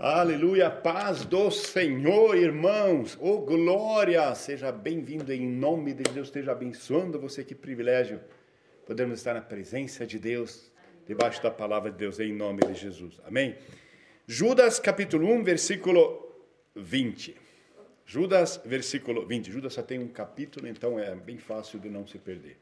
Aleluia, paz do Senhor, irmãos. Oh, glória! Seja bem-vindo em nome de Deus, esteja abençoando você. Que privilégio podermos estar na presença de Deus, debaixo da palavra de Deus, em nome de Jesus. Amém? Judas, capítulo 1, versículo 20. Judas, versículo 20. Judas só tem um capítulo, então é bem fácil de não se perder.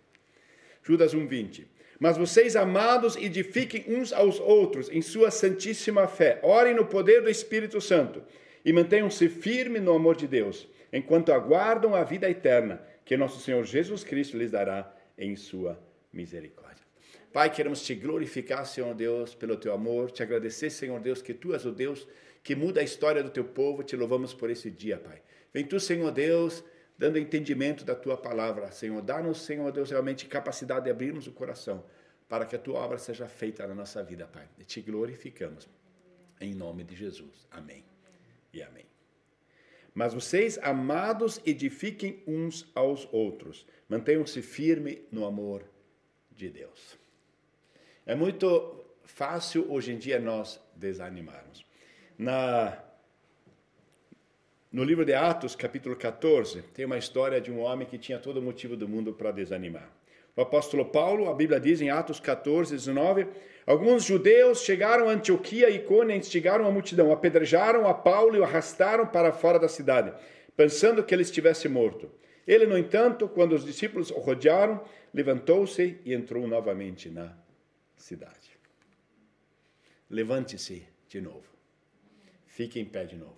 Judas 1, 20. Mas vocês, amados, edifiquem uns aos outros em sua santíssima fé. Orem no poder do Espírito Santo e mantenham-se firmes no amor de Deus, enquanto aguardam a vida eterna que nosso Senhor Jesus Cristo lhes dará em sua misericórdia. Pai, queremos te glorificar, Senhor Deus, pelo teu amor, te agradecer, Senhor Deus, que tu és o Deus que muda a história do teu povo. Te louvamos por esse dia, Pai. Vem tu, Senhor Deus, dando entendimento da tua palavra, Senhor. Dá-nos, Senhor Deus, realmente capacidade de abrirmos o coração para que a tua obra seja feita na nossa vida, Pai. E te glorificamos. Em nome de Jesus. Amém. E amém. Mas vocês, amados, edifiquem uns aos outros. Mantenham-se firmes no amor de Deus. É muito fácil hoje em dia nós desanimarmos. Na no livro de Atos, capítulo 14, tem uma história de um homem que tinha todo o motivo do mundo para desanimar. O apóstolo Paulo, a Bíblia diz em Atos 14, 19, alguns judeus chegaram a Antioquia e Icônia e instigaram a multidão, apedrejaram a Paulo e o arrastaram para fora da cidade, pensando que ele estivesse morto. Ele, no entanto, quando os discípulos o rodearam, levantou-se e entrou novamente na cidade. Levante-se de novo. Fique em pé de novo.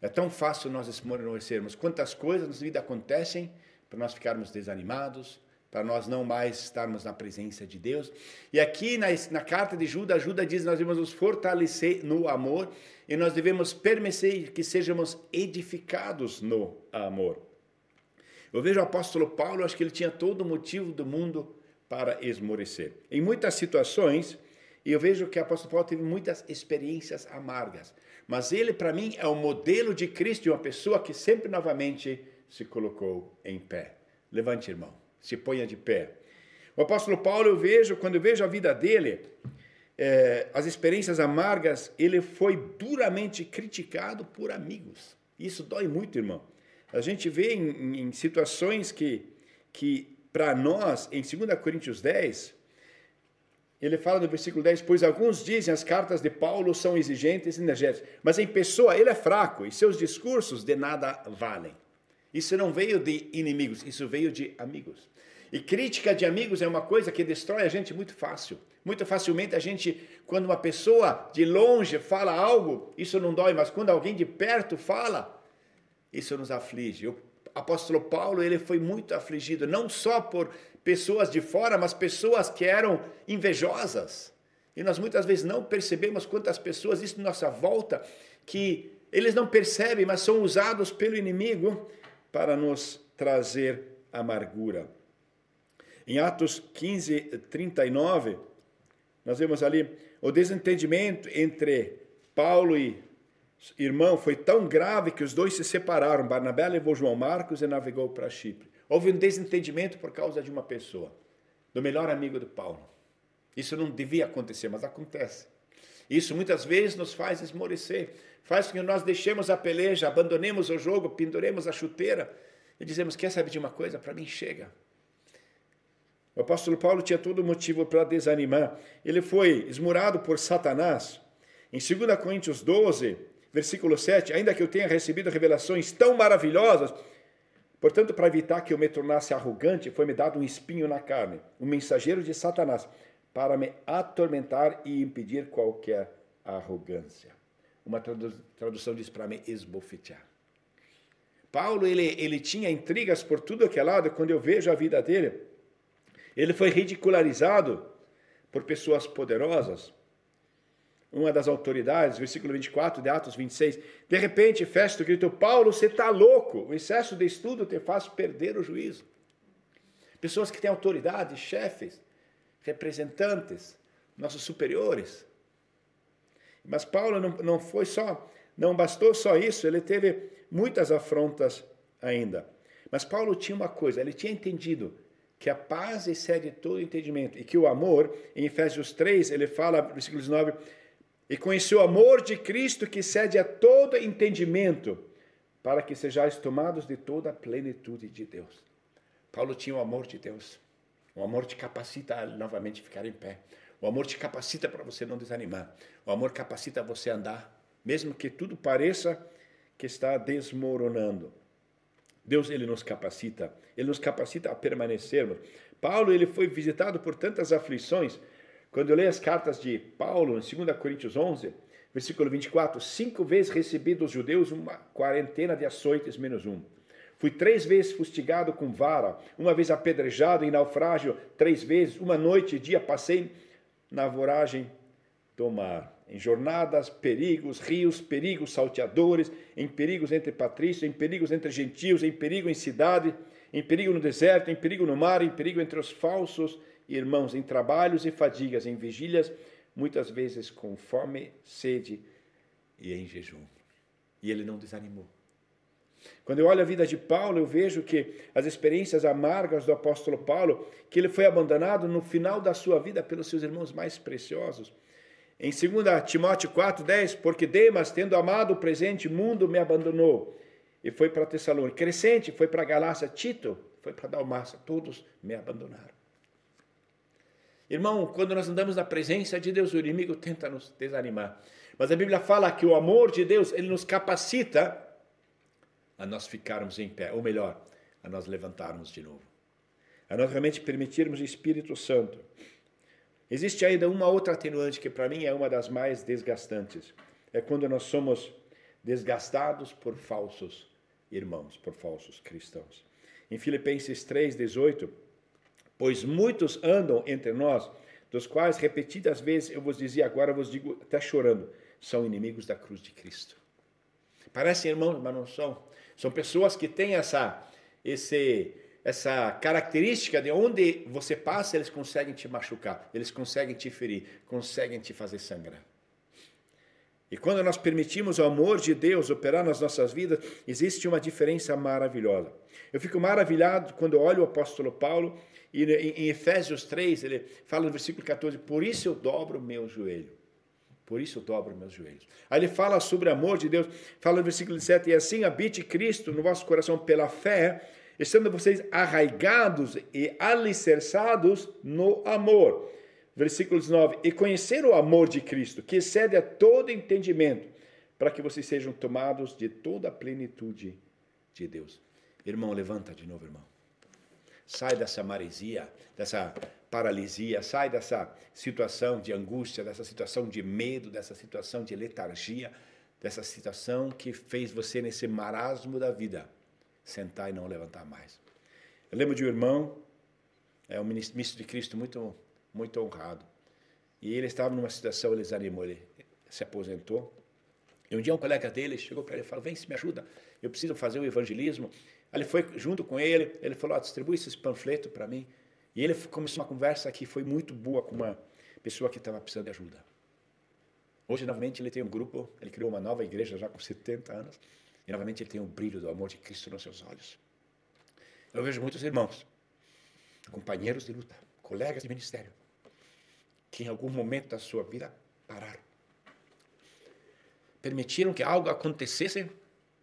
É tão fácil nós esmorecermos. Quantas coisas na vida acontecem para nós ficarmos desanimados, para nós não mais estarmos na presença de Deus. E aqui na, na carta de Judas, Judas diz nós devemos nos fortalecer no amor e nós devemos permitir que sejamos edificados no amor. Eu vejo o apóstolo Paulo, acho que ele tinha todo o motivo do mundo para esmorecer. Em muitas situações, eu vejo que o apóstolo Paulo teve muitas experiências amargas. Mas ele, para mim, é o modelo de Cristo, de uma pessoa que sempre novamente se colocou em pé. Levante, irmão, se ponha de pé. O apóstolo Paulo, eu vejo, quando eu vejo a vida dele, é, as experiências amargas, ele foi duramente criticado por amigos. Isso dói muito, irmão. A gente vê em, em situações que, que para nós, em 2 Coríntios 10, ele fala no versículo 10: Pois alguns dizem as cartas de Paulo são exigentes e energéticas, mas em pessoa ele é fraco e seus discursos de nada valem. Isso não veio de inimigos, isso veio de amigos. E crítica de amigos é uma coisa que destrói a gente muito fácil. Muito facilmente a gente, quando uma pessoa de longe fala algo, isso não dói, mas quando alguém de perto fala, isso nos aflige. O apóstolo Paulo, ele foi muito afligido, não só por pessoas de fora, mas pessoas que eram invejosas. E nós muitas vezes não percebemos quantas pessoas, isso nossa volta, que eles não percebem, mas são usados pelo inimigo para nos trazer amargura. Em Atos 15, 39, nós vemos ali o desentendimento entre Paulo e irmão foi tão grave que os dois se separaram. Barnabé levou João Marcos e navegou para Chipre. Houve um desentendimento por causa de uma pessoa, do melhor amigo de Paulo. Isso não devia acontecer, mas acontece. Isso muitas vezes nos faz esmorecer, faz com que nós deixemos a peleja, abandonemos o jogo, penduremos a chuteira e dizemos: Quer saber de uma coisa? Para mim chega. O apóstolo Paulo tinha todo motivo para desanimar. Ele foi esmurado por Satanás. Em 2 Coríntios 12, versículo 7, ainda que eu tenha recebido revelações tão maravilhosas, Portanto, para evitar que eu me tornasse arrogante, foi-me dado um espinho na carne, um mensageiro de Satanás, para me atormentar e impedir qualquer arrogância. Uma tradução diz para me esbofetear. Paulo, ele, ele tinha intrigas por tudo que é lado, quando eu vejo a vida dele, ele foi ridicularizado por pessoas poderosas, uma das autoridades, versículo 24 de Atos 26. De repente, Festo gritou: Paulo, você está louco, o excesso de estudo te faz perder o juízo. Pessoas que têm autoridade, chefes, representantes, nossos superiores. Mas Paulo não, não foi só, não bastou só isso, ele teve muitas afrontas ainda. Mas Paulo tinha uma coisa, ele tinha entendido que a paz excede todo entendimento e que o amor, em Efésios 3, ele fala, versículo 19, e conheceu o amor de Cristo que cede a todo entendimento, para que sejais tomados de toda a plenitude de Deus. Paulo tinha o amor de Deus. O amor te capacita a novamente ficar em pé. O amor te capacita para você não desanimar. O amor capacita você a andar, mesmo que tudo pareça que está desmoronando. Deus ele nos capacita, ele nos capacita a permanecermos. Paulo ele foi visitado por tantas aflições. Quando eu leio as cartas de Paulo, em 2 Coríntios 11, versículo 24, cinco vezes recebi dos judeus uma quarentena de açoites menos um. Fui três vezes fustigado com vara, uma vez apedrejado em naufrágio, três vezes, uma noite e dia passei na voragem do mar. Em jornadas, perigos, rios, perigos salteadores, em perigos entre patrícios, em perigos entre gentios, em perigo em cidade, em perigo no deserto, em perigo no mar, em perigo entre os falsos irmãos, em trabalhos e fadigas, em vigílias, muitas vezes com fome, sede e em jejum. E ele não desanimou. Quando eu olho a vida de Paulo, eu vejo que as experiências amargas do apóstolo Paulo, que ele foi abandonado no final da sua vida pelos seus irmãos mais preciosos. Em 2 Timóteo 4,10, porque Demas, tendo amado o presente mundo, me abandonou e foi para Tessalônica. Crescente foi para Galácia, Tito foi para Dalmácia, todos me abandonaram. Irmão, quando nós andamos na presença de Deus, o inimigo tenta nos desanimar. Mas a Bíblia fala que o amor de Deus, ele nos capacita a nós ficarmos em pé, ou melhor, a nós levantarmos de novo. A nós realmente permitirmos o Espírito Santo. Existe ainda uma outra atenuante que para mim é uma das mais desgastantes. É quando nós somos desgastados por falsos irmãos, por falsos cristãos. Em Filipenses 3:18, pois muitos andam entre nós, dos quais repetidas vezes eu vos dizia, agora vos digo até chorando, são inimigos da cruz de Cristo. Parecem irmãos, mas não são. São pessoas que têm essa, esse, essa característica de onde você passa, eles conseguem te machucar, eles conseguem te ferir, conseguem te fazer sangrar. E quando nós permitimos o amor de Deus operar nas nossas vidas, existe uma diferença maravilhosa. Eu fico maravilhado quando olho o apóstolo Paulo e em Efésios 3, ele fala no versículo 14: Por isso eu dobro o meu joelho por isso eu dobro meus joelhos. Aí ele fala sobre o amor de Deus, fala no versículo 7, e assim habite Cristo no vosso coração pela fé, estando vocês arraigados e alicerçados no amor. Versículo 9, e conhecer o amor de Cristo, que excede a todo entendimento, para que vocês sejam tomados de toda a plenitude de Deus. Irmão, levanta de novo, irmão. Sai dessa maresia, dessa paralisia, sai dessa situação de angústia, dessa situação de medo, dessa situação de letargia, dessa situação que fez você nesse marasmo da vida sentar e não levantar mais. Eu lembro de um irmão, é um ministro de Cristo muito muito honrado. E ele estava numa situação, ele desanimou, ele se aposentou. E um dia um colega dele chegou para ele e falou: "Vem, se me ajuda, eu preciso fazer o evangelismo". Ele foi junto com ele, ele falou: oh, "Distribui esse panfleto para mim". E ele começou uma conversa que foi muito boa com uma pessoa que estava precisando de ajuda. Hoje, novamente, ele tem um grupo, ele criou uma nova igreja já com 70 anos, e novamente ele tem o brilho do amor de Cristo nos seus olhos. Eu vejo muitos irmãos, companheiros de luta, colegas de ministério, que em algum momento da sua vida pararam. Permitiram que algo acontecesse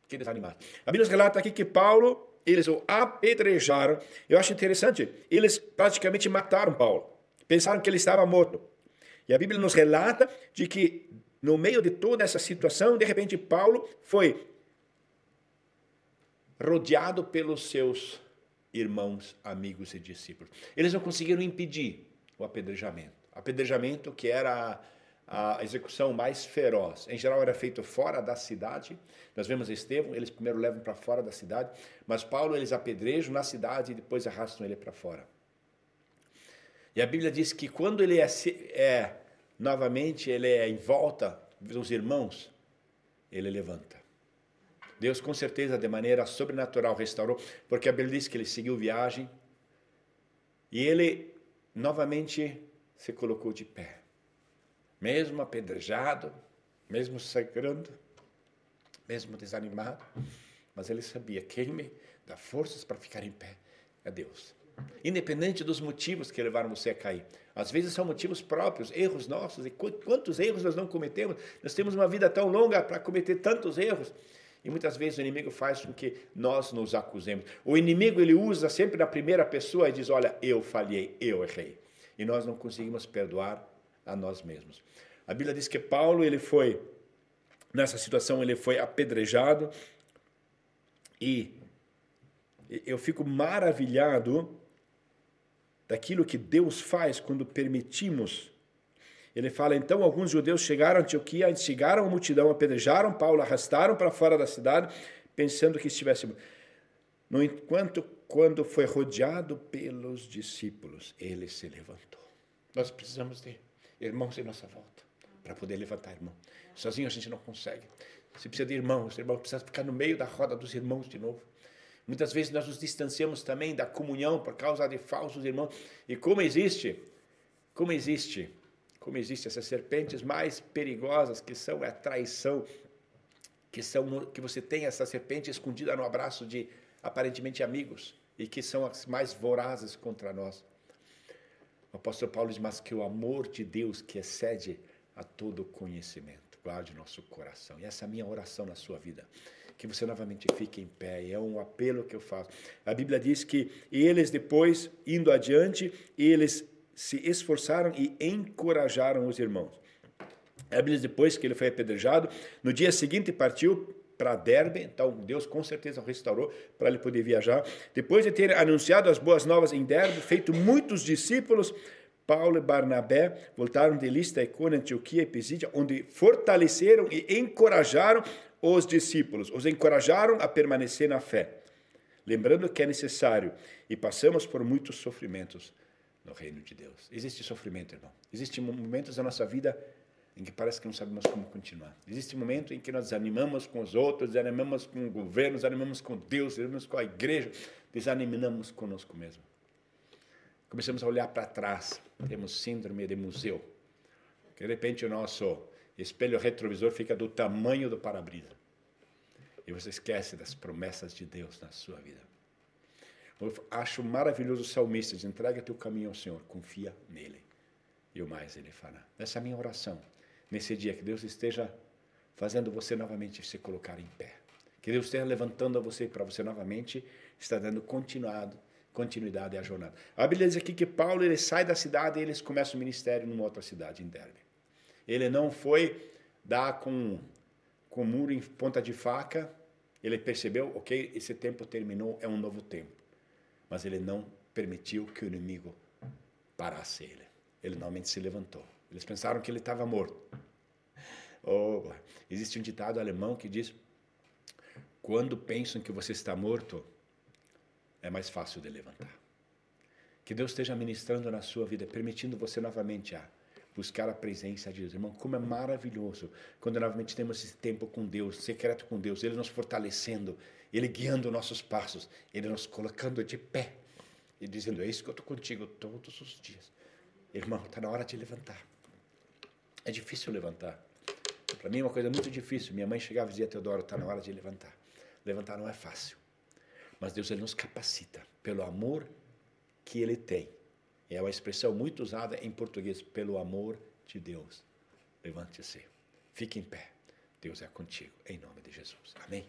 que desanimaram. A Bíblia relata aqui que Paulo eles o apedrejaram. Eu acho interessante, eles praticamente mataram Paulo. Pensaram que ele estava morto. E a Bíblia nos relata de que no meio de toda essa situação, de repente Paulo foi rodeado pelos seus irmãos, amigos e discípulos. Eles não conseguiram impedir o apedrejamento. Apedrejamento que era a execução mais feroz. Em geral era feito fora da cidade. Nós vemos Estevão, eles primeiro levam para fora da cidade, mas Paulo eles apedrejam na cidade e depois arrastam ele para fora. E a Bíblia diz que quando ele é, é novamente ele é em volta dos irmãos, ele levanta. Deus com certeza de maneira sobrenatural restaurou, porque a Bíblia diz que ele seguiu viagem e ele novamente se colocou de pé mesmo apedrejado, mesmo sangrando, mesmo desanimado, mas ele sabia: quem me dá forças para ficar em pé é Deus. independente dos motivos que levaram você a cair. Às vezes são motivos próprios, erros nossos. E quantos erros nós não cometemos? Nós temos uma vida tão longa para cometer tantos erros. E muitas vezes o inimigo faz com que nós nos acusemos. O inimigo ele usa sempre na primeira pessoa e diz: Olha, eu falhei, eu errei. E nós não conseguimos perdoar a nós mesmos. A Bíblia diz que Paulo ele foi nessa situação ele foi apedrejado e eu fico maravilhado daquilo que Deus faz quando permitimos. Ele fala: então alguns judeus chegaram a Antioquia, instigaram a multidão, apedrejaram Paulo, arrastaram para fora da cidade, pensando que estivesse. No entanto, quando foi rodeado pelos discípulos, ele se levantou. Nós precisamos de irmãos em nossa volta para poder levantar irmão. Sozinho a gente não consegue. Você precisa de irmãos, os irmãos precisam ficar no meio da roda dos irmãos de novo. Muitas vezes nós nos distanciamos também da comunhão por causa de falsos irmãos. E como existe, como existe, como existe essas serpentes mais perigosas que são a traição, que são que você tem essa serpente escondida no abraço de aparentemente amigos e que são as mais vorazes contra nós. O apóstolo Paulo diz, mas que o amor de Deus que excede a todo conhecimento, guarde nosso coração. E essa é a minha oração na sua vida que você novamente fique em pé. É um apelo que eu faço. A Bíblia diz que eles depois, indo adiante, eles se esforçaram e encorajaram os irmãos. A Bíblia diz depois que ele foi apedrejado, no dia seguinte partiu para Derbe, então Deus com certeza o restaurou para ele poder viajar. Depois de ter anunciado as boas novas em Derbe, feito muitos discípulos, Paulo e Barnabé voltaram de Lista, Icônia, Antioquia e Pisídia, onde fortaleceram e encorajaram os discípulos, os encorajaram a permanecer na fé, lembrando que é necessário e passamos por muitos sofrimentos no reino de Deus. Existe sofrimento, irmão. Existem momentos da nossa vida em que parece que não sabemos como continuar. Existe um momento em que nós desanimamos com os outros, desanimamos com o governo, desanimamos com Deus, desanimamos com a igreja, desanimamos conosco mesmo. Começamos a olhar para trás, temos síndrome de museu. Que de repente o nosso espelho retrovisor fica do tamanho do para-brisa. E você esquece das promessas de Deus na sua vida. Eu acho maravilhoso o salmista diz, entrega teu caminho ao Senhor, confia nele. E o mais ele fará. Essa é a minha oração. Nesse dia, que Deus esteja fazendo você novamente se colocar em pé. Que Deus esteja levantando a você para você novamente estar dando continuado, continuidade à jornada. A Bíblia diz aqui que Paulo ele sai da cidade e eles começam o ministério numa outra cidade, em Derbe. Ele não foi dar com, com muro em ponta de faca. Ele percebeu, ok, esse tempo terminou, é um novo tempo. Mas ele não permitiu que o inimigo parasse ele. Ele normalmente se levantou. Eles pensaram que ele estava morto. Existe um ditado alemão que diz: quando pensam que você está morto, é mais fácil de levantar. Que Deus esteja ministrando na sua vida, permitindo você novamente a buscar a presença de Deus. Irmão, como é maravilhoso quando novamente temos esse tempo com Deus, secreto com Deus, Ele nos fortalecendo, Ele guiando nossos passos, Ele nos colocando de pé e dizendo: É isso que eu estou contigo todos os dias. Irmão, está na hora de levantar. É difícil levantar. Para mim é uma coisa muito difícil. Minha mãe chegava e dizia: Teodoro, está na hora de levantar. Levantar não é fácil. Mas Deus ele nos capacita pelo amor que Ele tem é uma expressão muito usada em português, pelo amor de Deus. Levante-se. Fique em pé. Deus é contigo, em nome de Jesus. Amém.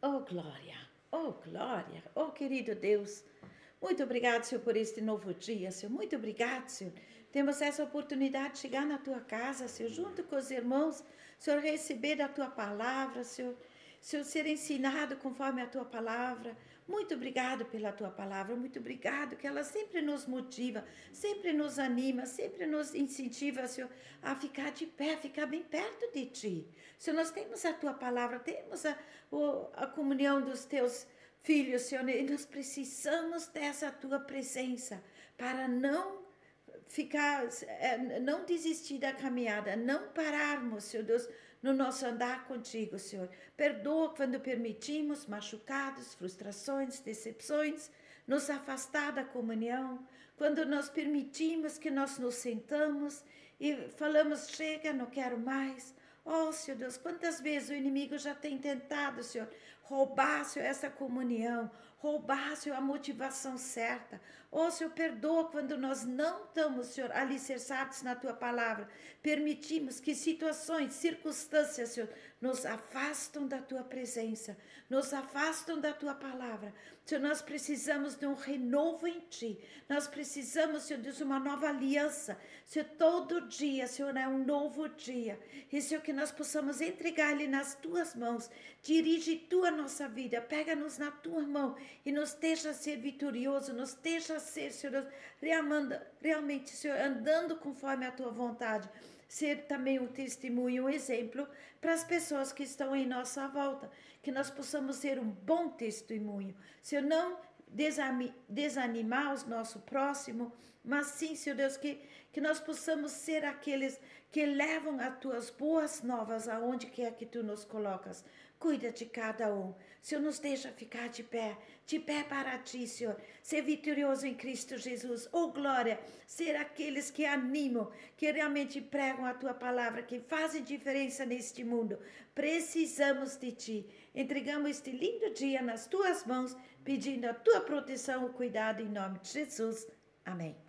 Oh, glória, oh, glória, oh, querido Deus. Muito obrigado, Senhor, por este novo dia, Senhor. Muito obrigado, Senhor. Temos essa oportunidade de chegar na tua casa, Senhor, junto com os irmãos Senhor, receber da tua palavra, Senhor, Senhor, ser ensinado conforme a tua palavra. Muito obrigado pela tua palavra, muito obrigado, que ela sempre nos motiva, sempre nos anima, sempre nos incentiva, Senhor, a ficar de pé, ficar bem perto de ti. Senhor, nós temos a tua palavra, temos a, a comunhão dos teus filhos, Senhor, e nós precisamos dessa tua presença para não ficar, é, não desistir da caminhada, não pararmos, Senhor Deus, no nosso andar contigo, Senhor. Perdoa quando permitimos machucados, frustrações, decepções, nos afastar da comunhão, quando nós permitimos que nós nos sentamos e falamos, chega, não quero mais. Oh, Senhor Deus, quantas vezes o inimigo já tem tentado, Senhor, roubar, Senhor, essa comunhão, roubar, Senhor, a motivação certa. Oh, Senhor, perdoa quando nós não estamos, Senhor, alicerçados na Tua palavra. Permitimos que situações, circunstâncias, Senhor, nos afastam da Tua presença, nos afastam da Tua palavra. Senhor, nós precisamos de um renovo em Ti. Nós precisamos, Senhor, de uma nova aliança. Senhor, todo dia, Senhor, é um novo dia. E, Senhor, que nós possamos entregar Ele nas Tuas mãos. Dirige Tu a nossa vida. Pega-nos na Tua mão e nos deixa ser vitorioso, nos deixa ser, Senhor, realmente, Senhor, andando conforme a Tua vontade ser também um testemunho, um exemplo para as pessoas que estão em nossa volta, que nós possamos ser um bom testemunho. Se eu não desanimar o nosso próximo, mas sim, Senhor Deus, que, que nós possamos ser aqueles que levam as tuas boas novas aonde quer que tu nos colocas. Cuida de cada um. Senhor, nos deixa ficar de pé, de pé para ti, Senhor. Ser vitorioso em Cristo Jesus. Oh, glória! Ser aqueles que animam, que realmente pregam a tua palavra, que fazem diferença neste mundo. Precisamos de ti. Entregamos este lindo dia nas tuas mãos, pedindo a tua proteção e cuidado em nome de Jesus. Amém.